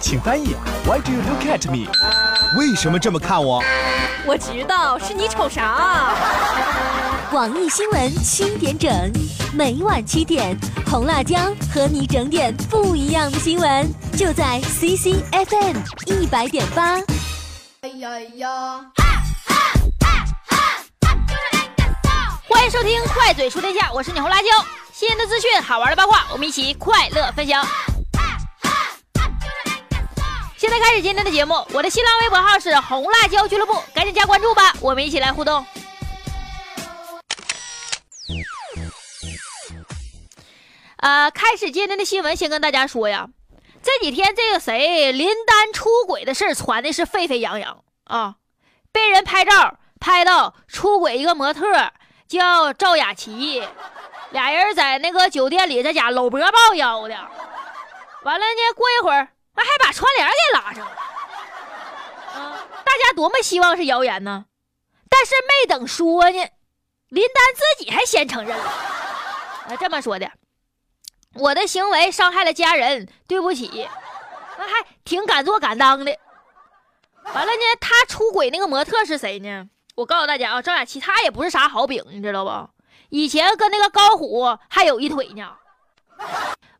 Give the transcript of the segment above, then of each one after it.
请翻译。Why do you look at me？为什么这么看我？我知道是你瞅啥。网易新闻七点整，每晚七点，红辣椒和你整点不一样的新闻，就在 CCFM 一百点八。哎呀呀！欢迎收听《快嘴说天下》，我是你红辣椒。新的资讯，好玩的八卦，我们一起快乐分享。现在开始今天的节目，我的新浪微博号是红辣椒俱乐部，赶紧加关注吧，我们一起来互动。呃，开始今天的新闻，先跟大家说呀，这几天这个谁林丹出轨的事传的是沸沸扬扬啊，被人拍照拍到出轨一个模特叫赵雅琪，俩人在那个酒店里在家搂脖抱腰的，完了呢，过一会儿。还把窗帘给拉上了，啊！大家多么希望是谣言呢？但是没等说呢，林丹自己还先承认了。啊，这么说的，我的行为伤害了家人，对不起。那还挺敢做敢当的。完了呢，他出轨那个模特是谁呢？我告诉大家啊，赵雅琪她也不是啥好饼，你知道不？以前跟那个高虎还有一腿呢。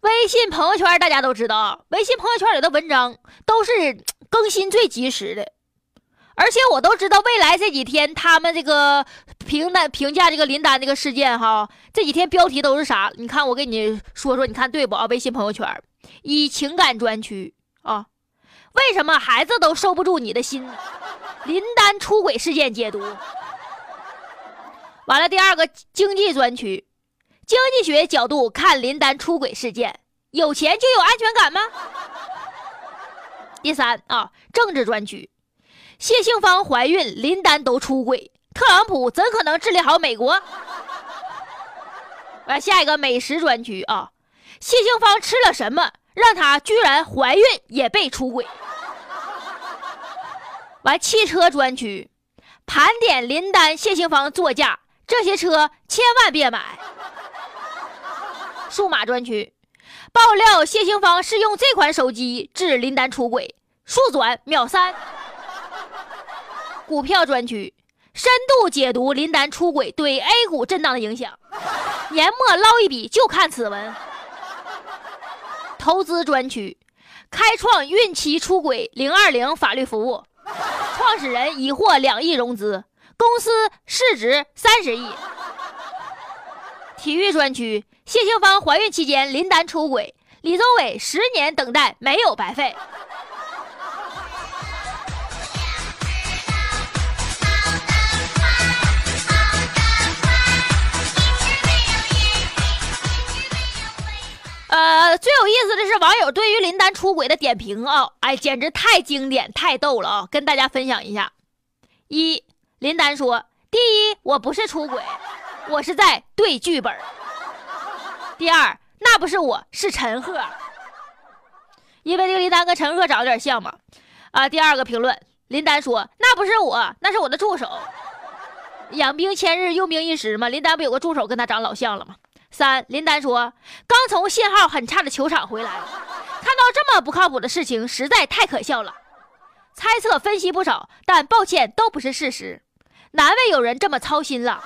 微信朋友圈大家都知道，微信朋友圈里的文章都是更新最及时的，而且我都知道未来这几天他们这个评单评价这个林丹这个事件哈，这几天标题都是啥？你看我给你说说，你看对不啊？微信朋友圈以情感专区啊，为什么孩子都收不住你的心？林丹出轨事件解读。完了，第二个经济专区。经济学角度看林丹出轨事件，有钱就有安全感吗？第三啊，政治专区，谢杏芳怀孕，林丹都出轨，特朗普怎可能治理好美国？完，下一个美食专区啊，谢杏芳吃了什么，让她居然怀孕也被出轨？完，汽车专区，盘点林丹、谢杏芳座驾，这些车千万别买。数码专区爆料，谢杏芳是用这款手机致林丹出轨，速转秒删。股票专区深度解读林丹出轨对 A 股震荡的影响，年末捞一笔就看此文。投资专区开创孕期出轨零二零法律服务，创始人已获两亿融资，公司市值三十亿。体育专区。谢杏芳怀孕期间，林丹出轨，李宗伟十年等待没有白费。呃，最有意思的是网友对于林丹出轨的点评啊，哎，简直太经典、太逗了啊！跟大家分享一下：一，林丹说，第一，我不是出轨，我是在对剧本。第二，那不是我，是陈赫，因为这个林丹跟陈赫长得有点像嘛。啊，第二个评论，林丹说那不是我，那是我的助手。养兵千日，用兵一时嘛。林丹不有个助手跟他长老像了吗？三，林丹说刚从信号很差的球场回来，看到这么不靠谱的事情，实在太可笑了。猜测分析不少，但抱歉都不是事实，难为有人这么操心了，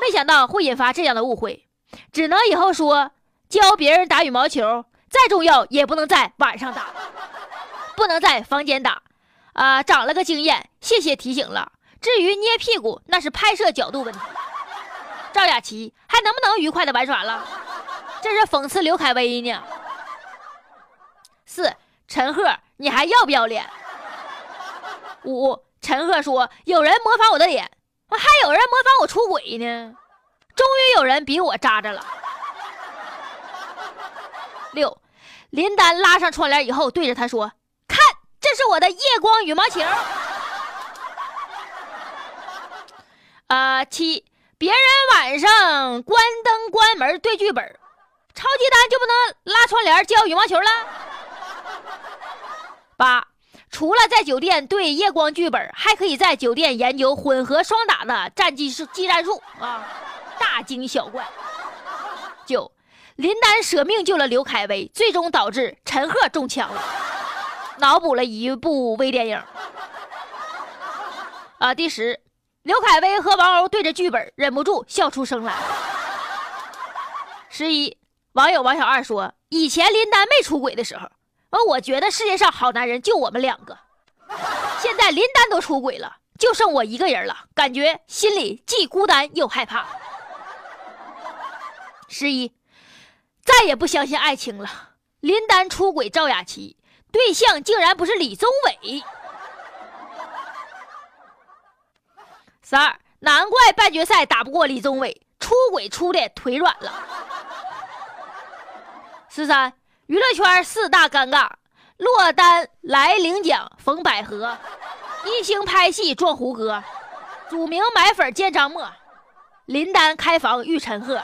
没想到会引发这样的误会。只能以后说教别人打羽毛球，再重要也不能在晚上打，不能在房间打，啊，长了个经验，谢谢提醒了。至于捏屁股，那是拍摄角度问题。赵雅琪还能不能愉快的玩耍了？这是讽刺刘恺威呢。四，陈赫，你还要不要脸？五，陈赫说有人模仿我的脸，还有人模仿我出轨呢。终于有人比我渣着了。六，林丹拉上窗帘以后，对着他说：“看，这是我的夜光羽毛球。”啊，七，别人晚上关灯关门对剧本，超级丹就不能拉窗帘教羽毛球了？八，除了在酒店对夜光剧本，还可以在酒店研究混合双打的战技术技战术啊。大惊小怪。九，林丹舍命救了刘恺威，最终导致陈赫中枪了。脑补了一部微电影。啊，第十，刘恺威和王鸥对着剧本，忍不住笑出声来。十一，网友王小二说，以前林丹没出轨的时候，而我觉得世界上好男人就我们两个，现在林丹都出轨了，就剩我一个人了，感觉心里既孤单又害怕。十一，再也不相信爱情了。林丹出轨赵雅琪，对象竟然不是李宗伟。十二，难怪半决赛打不过李宗伟，出轨出的腿软了。十三，娱乐圈四大尴尬：落单来领奖冯百合，一星拍戏撞胡歌，祖名买粉见张默，林丹开房遇陈赫。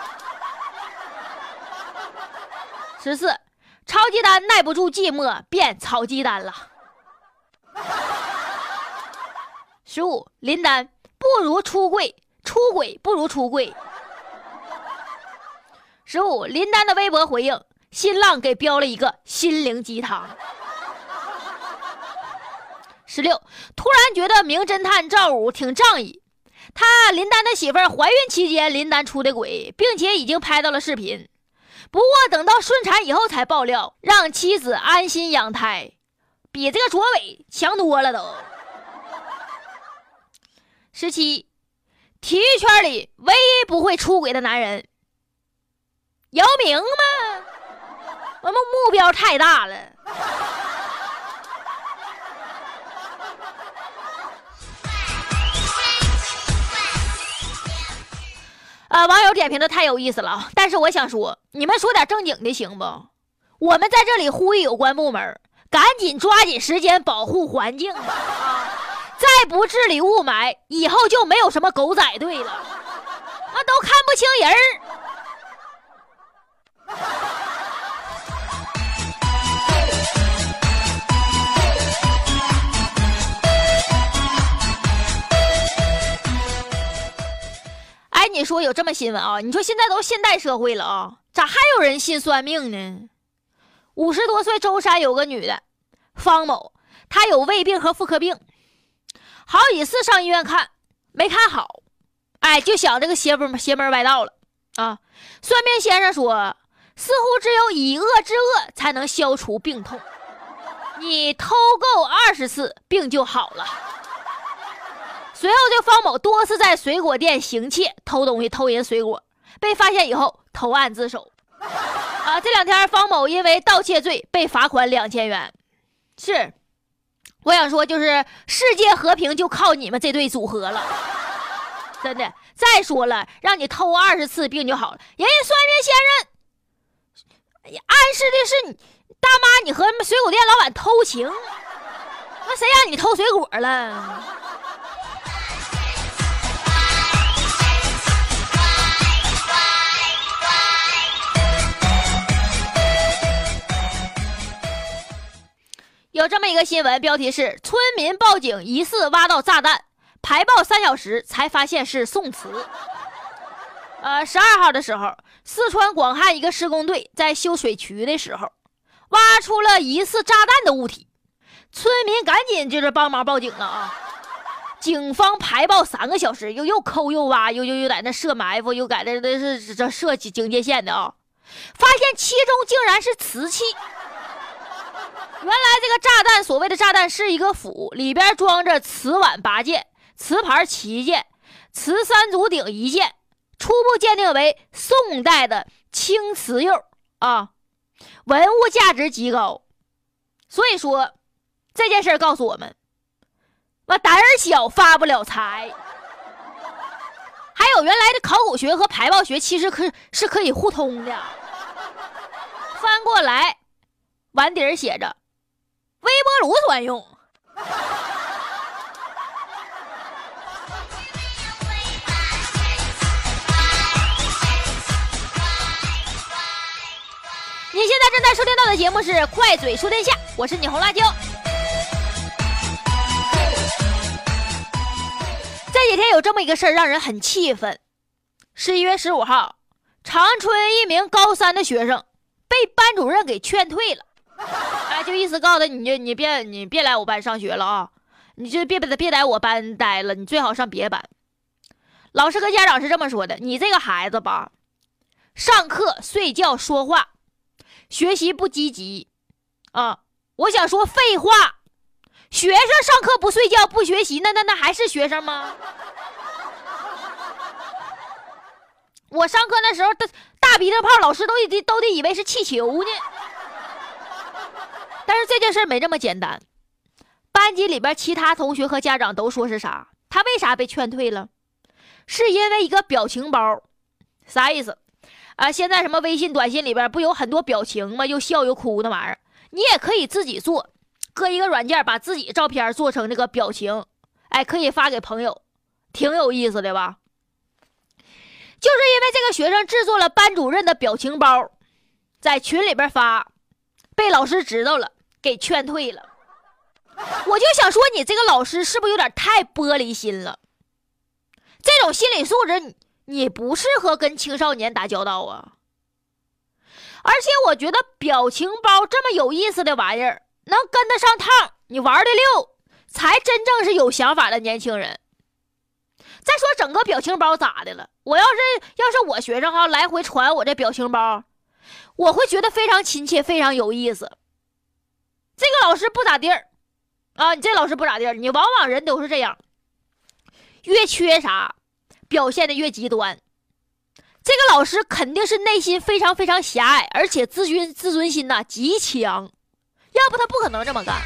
十四，超鸡蛋耐不住寂寞，变炒鸡蛋了。十五，林丹不如出柜，出轨不如出柜。十五，林丹的微博回应。新浪给标了一个心灵鸡汤。十六，突然觉得名侦探赵武挺仗义。他林丹的媳妇儿怀孕期间，林丹出的轨，并且已经拍到了视频。不过等到顺产以后才爆料，让妻子安心养胎，比这个卓伟强多了都。十七，体育圈里唯一不会出轨的男人，姚明吗？我们目标太大了。啊，网友点评的太有意思了，但是我想说，你们说点正经的行不？我们在这里呼吁有关部门，赶紧抓紧时间保护环境吧！啊，再不治理雾霾，以后就没有什么狗仔队了，啊，都看不清人儿。说有这么新闻啊？你说现在都现代社会了啊，咋还有人信算命呢？五十多岁舟山有个女的方某，她有胃病和妇科病，好几次上医院看没看好，哎，就想这个邪门邪门歪道了啊！算命先生说，似乎只有以恶制恶才能消除病痛，你偷够二十次病就好了。随后，这方某多次在水果店行窃、偷东西、偷人水果，被发现以后投案自首。啊，这两天方某因为盗窃罪被罚款两千元。是，我想说，就是世界和平就靠你们这对组合了，真的。再说了，让你偷二十次病就好了。人家算命先生暗示的是你大妈，你和水果店老板偷情，那谁让你偷水果了？有这么一个新闻，标题是：村民报警疑似挖到炸弹，排爆三小时才发现是宋瓷。呃，十二号的时候，四川广汉一个施工队在修水渠的时候，挖出了疑似炸弹的物体，村民赶紧就是帮忙报警了啊！警方排爆三个小时，又又抠又挖，又又又在那设埋伏，又在那那是这设警戒线的啊！发现其中竟然是瓷器。原来这个炸弹，所谓的炸弹是一个釜，里边装着瓷碗八件、瓷盘七件、瓷三足鼎一件，初步鉴定为宋代的青瓷釉啊，文物价值极高。所以说这件事告诉我们，我胆儿小发不了财。还有原来的考古学和排爆学其实可是可以互通的。翻过来，碗底儿写着。微波炉专用。你现在正在收听到的节目是《快嘴说天下》，我是你红辣椒。这几天有这么一个事儿，让人很气愤。十一月十五号，长春一名高三的学生被班主任给劝退了。哎，就意思告诉他，你就你别你别来我班上学了啊，你就别别别在我班待了，你最好上别班。老师跟家长是这么说的：你这个孩子吧，上课睡觉说话，学习不积极啊。我想说废话，学生上课不睡觉不学习，那那那还是学生吗？我上课那时候，大大鼻涕泡，老师都都得以为是气球呢。但是这件事没这么简单。班级里边其他同学和家长都说是啥？他为啥被劝退了？是因为一个表情包，啥意思？啊，现在什么微信短信里边不有很多表情吗？又笑又哭那玩意儿，你也可以自己做，搁一个软件把自己照片做成这个表情，哎，可以发给朋友，挺有意思的吧？就是因为这个学生制作了班主任的表情包，在群里边发，被老师知道了，给劝退了。我就想说，你这个老师是不是有点太玻璃心了？这种心理素质，你你不适合跟青少年打交道啊。而且我觉得表情包这么有意思的玩意儿，能跟得上趟，你玩的溜，才真正是有想法的年轻人。再说整个表情包咋的了？我要是要是我学生哈，来回传我这表情包，我会觉得非常亲切，非常有意思。这个老师不咋地儿啊，你这老师不咋地儿，你往往人都是这样，越缺啥，表现的越极端。这个老师肯定是内心非常非常狭隘，而且自尊自尊心呐极强，要不他不可能这么干。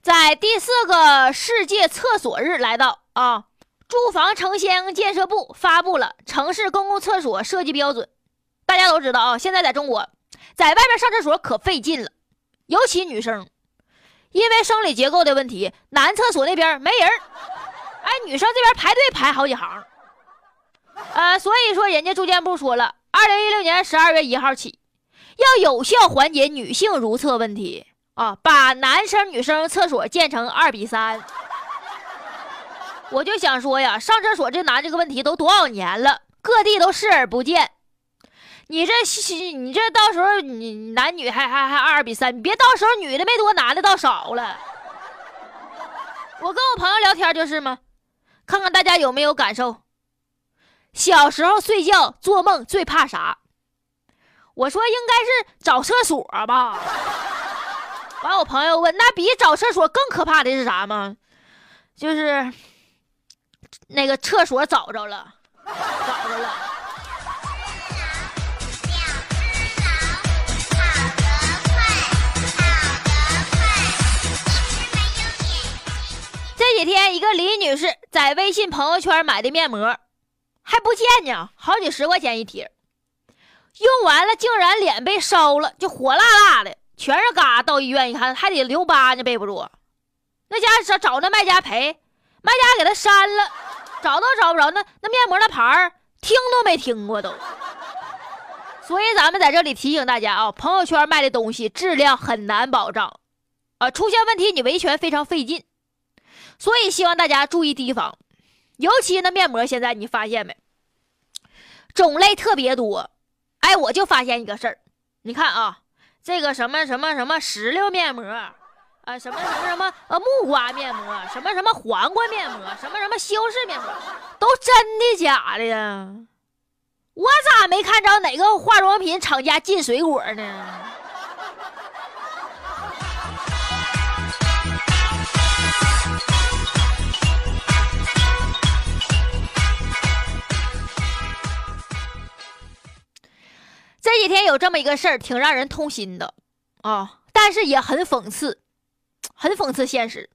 在第四个世界厕所日来到啊，住房城乡建设部发布了城市公共厕所设计标准。大家都知道啊，现在在中国，在外面上厕所可费劲了，尤其女生，因为生理结构的问题，男厕所那边没人哎，女生这边排队排好几行。呃，所以说人家住建部说了，二零一六年十二月一号起，要有效缓解女性如厕问题。啊，把男生女生厕所建成二比三，我就想说呀，上厕所这难这个问题都多少年了，各地都视而不见。你这你这到时候你男女还还还二比三，你别到时候女的没多，男的倒少了。我跟我朋友聊天就是嘛，看看大家有没有感受。小时候睡觉做梦最怕啥？我说应该是找厕所吧。完，我朋友问：“那比找厕所更可怕的是啥吗？”就是那个厕所找着了，找着了。这几天，一个李女士在微信朋友圈买的面膜还不见呢，好几十块钱一贴，用完了竟然脸被烧了，就火辣辣的。全是嘎，到医院一看，还得留疤呢，背不住。那家找找那卖家赔，卖家给他删了，找都找不着。那那面膜那牌儿，听都没听过都。所以咱们在这里提醒大家啊，朋友圈卖的东西质量很难保障啊，出现问题你维权非常费劲。所以希望大家注意提防，尤其那面膜现在你发现没，种类特别多。哎，我就发现一个事儿，你看啊。这个什么什么什么石榴面膜，啊，什么什么什么呃木瓜面膜，什么什么黄瓜面膜，什么什么西红柿面膜，都真的假的呀？我咋没看着哪个化妆品厂家进水果呢？这几天有这么一个事儿，挺让人痛心的啊，但是也很讽刺，很讽刺现实。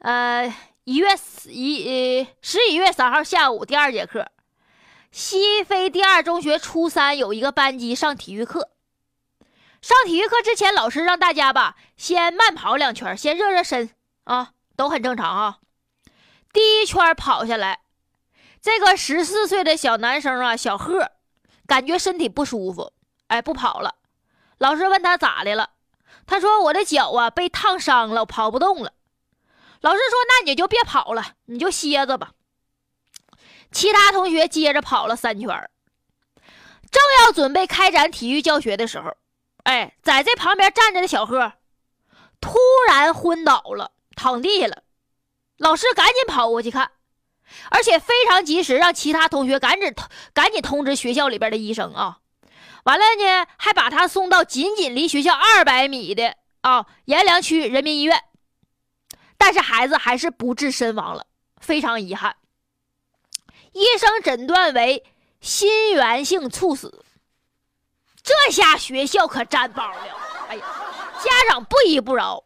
呃，一月一呃十一月三号下午第二节课，西非第二中学初三有一个班级上体育课。上体育课之前，老师让大家吧先慢跑两圈，先热热身啊，都很正常啊。第一圈跑下来，这个十四岁的小男生啊，小贺。感觉身体不舒服，哎，不跑了。老师问他咋的了，他说我的脚啊被烫伤了，跑不动了。老师说那你就别跑了，你就歇着吧。其他同学接着跑了三圈正要准备开展体育教学的时候，哎，在这旁边站着的小贺突然昏倒了，躺地下了。老师赶紧跑过去看，而且非常及时，让其他同学赶紧赶紧通知学校里边的医生啊。完了呢，还把他送到仅仅离学校二百米的啊阎良区人民医院。但是孩子还是不治身亡了，非常遗憾。医生诊断为心源性猝死。这下学校可沾包了，哎呀，家长不依不饶。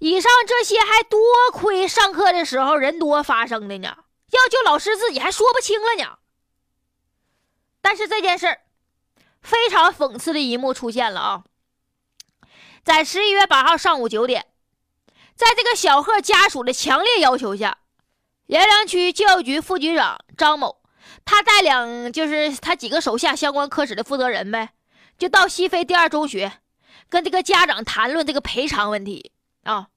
以上这些还多亏上课的时候人多发生的呢，要就老师自己还说不清了呢。但是这件事儿非常讽刺的一幕出现了啊，在十一月八号上午九点，在这个小贺家属的强烈要求下，阎良区教育局副局长张某，他带领就是他几个手下相关科室的负责人呗，就到西非第二中学，跟这个家长谈论这个赔偿问题。啊！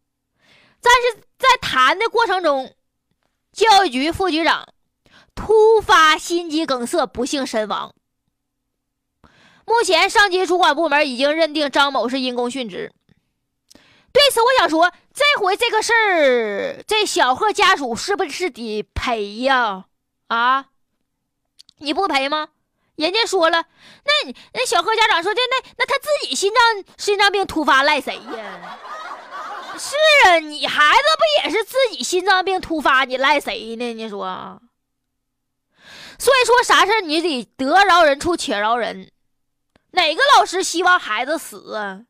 但是在谈的过程中，教育局副局长突发心肌梗塞，不幸身亡。目前上级主管部门已经认定张某是因公殉职。对此，我想说，这回这个事儿，这小贺家属是不是得赔呀？啊，你不赔吗？人家说了，那那小贺家长说这那那他自己心脏心脏病突发赖谁呀？是啊，你孩子不也是自己心脏病突发，你赖谁呢？你说，所以说啥事你得得饶人处且饶人。哪个老师希望孩子死啊？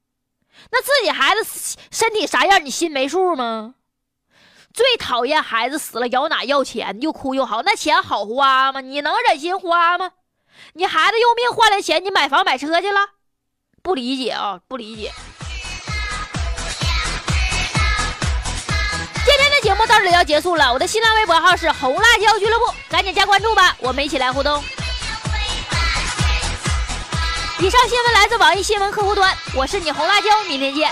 那自己孩子身体啥样，你心没数吗？最讨厌孩子死了咬哪要钱，又哭又嚎，那钱好花吗？你能忍心花吗？你孩子用命换来钱，你买房买车去了？不理解啊，不理解。今天的节目到这里要结束了，我的新浪微博号是红辣椒俱乐部，赶紧加关注吧，我们一起来互动。以上新闻来自网易新闻客户端，我是你红辣椒，明天见。